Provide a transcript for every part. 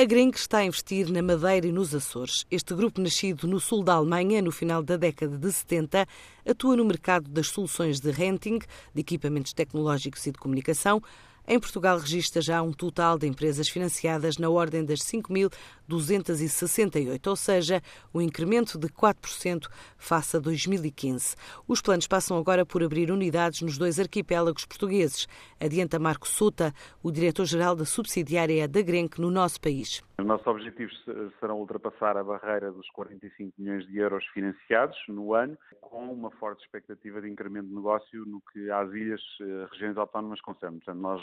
A Grenk está a investir na Madeira e nos Açores. Este grupo, nascido no sul da Alemanha no final da década de 70, atua no mercado das soluções de renting, de equipamentos tecnológicos e de comunicação, em Portugal registra já um total de empresas financiadas na ordem das 5.268, ou seja, um incremento de 4% face a 2015. Os planos passam agora por abrir unidades nos dois arquipélagos portugueses. Adianta Marco Souta, o diretor-geral da subsidiária da Grenk no nosso país. Os nossos objetivos serão ultrapassar a barreira dos 45 milhões de euros financiados no ano, com uma forte expectativa de incremento de negócio no que às ilhas, eh, regiões autónomas concerne. Portanto, nós,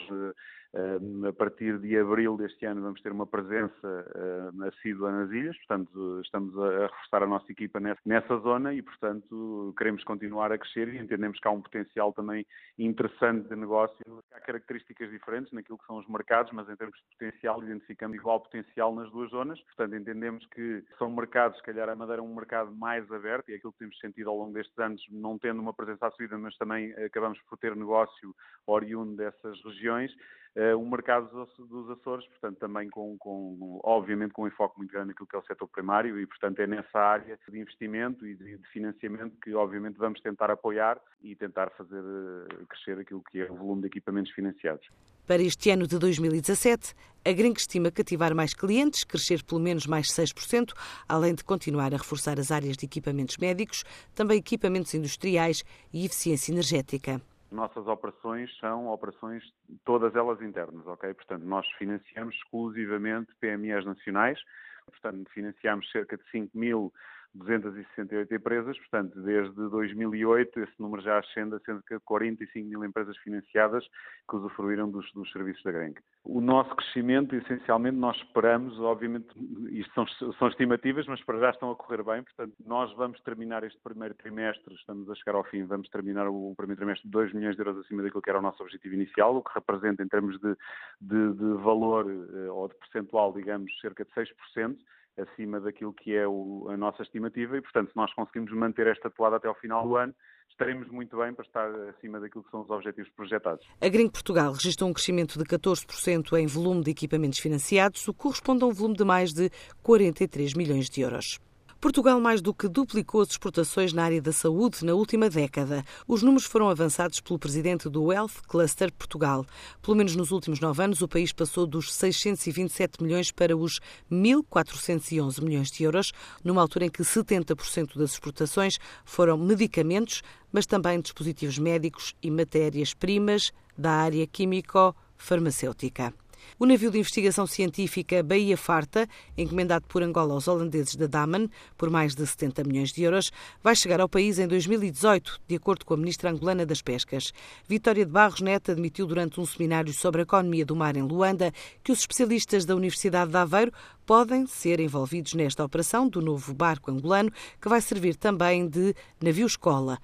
eh, a partir de abril deste ano, vamos ter uma presença eh, assídua nas ilhas, portanto, estamos a reforçar a nossa equipa nessa zona e, portanto, queremos continuar a crescer e entendemos que há um potencial também interessante de negócio. Há características diferentes naquilo que são os mercados, mas em termos de potencial, identificamos igual potencial nas duas zonas. Portanto, entendemos que são mercados, se calhar a Madeira é um mercado mais aberto e é aquilo que temos sentido ao longo destes anos, não tendo uma presença assumida, mas também acabamos por ter negócio oriundo dessas regiões. Uh, um mercado dos Açores, portanto, também com, com, obviamente, com um enfoque muito grande naquilo que é o setor primário e, portanto, é nessa área de investimento e de, de financiamento que, obviamente, vamos tentar apoiar e tentar fazer uh, crescer aquilo que é o volume de equipamentos financiados. Para este ano de 2017, a Grinc estima cativar mais clientes, crescer pelo menos mais 6%, além de continuar a reforçar as áreas de equipamentos médicos, também equipamentos industriais e eficiência energética nossas operações são operações todas elas internas, ok? Portanto, nós financiamos exclusivamente PMEs nacionais, portanto, financiamos cerca de 5 mil 268 empresas, portanto, desde 2008 esse número já ascende a cerca de 45 mil empresas financiadas que usufruíram dos, dos serviços da Grenk. O nosso crescimento, essencialmente, nós esperamos, obviamente, isto são, são estimativas, mas para já estão a correr bem, portanto, nós vamos terminar este primeiro trimestre, estamos a chegar ao fim, vamos terminar o primeiro trimestre de 2 milhões de euros acima daquilo que era o nosso objetivo inicial, o que representa em termos de, de, de valor eh, ou de percentual, digamos, cerca de 6% acima daquilo que é o, a nossa estimativa e, portanto, se nós conseguimos manter esta toada até ao final do ano, estaremos muito bem para estar acima daquilo que são os objetivos projetados. A Green Portugal registrou um crescimento de 14% em volume de equipamentos financiados, o que corresponde a um volume de mais de 43 milhões de euros. Portugal mais do que duplicou as exportações na área da saúde na última década. Os números foram avançados pelo presidente do Health Cluster Portugal. Pelo menos nos últimos nove anos, o país passou dos 627 milhões para os 1.411 milhões de euros, numa altura em que 70% das exportações foram medicamentos, mas também dispositivos médicos e matérias-primas da área químico-farmacêutica. O navio de investigação científica Bahia Farta, encomendado por Angola aos holandeses da Daman por mais de 70 milhões de euros, vai chegar ao país em 2018, de acordo com a ministra angolana das Pescas. Vitória de Barros Neto admitiu durante um seminário sobre a economia do mar em Luanda que os especialistas da Universidade de Aveiro podem ser envolvidos nesta operação do novo barco angolano, que vai servir também de navio-escola.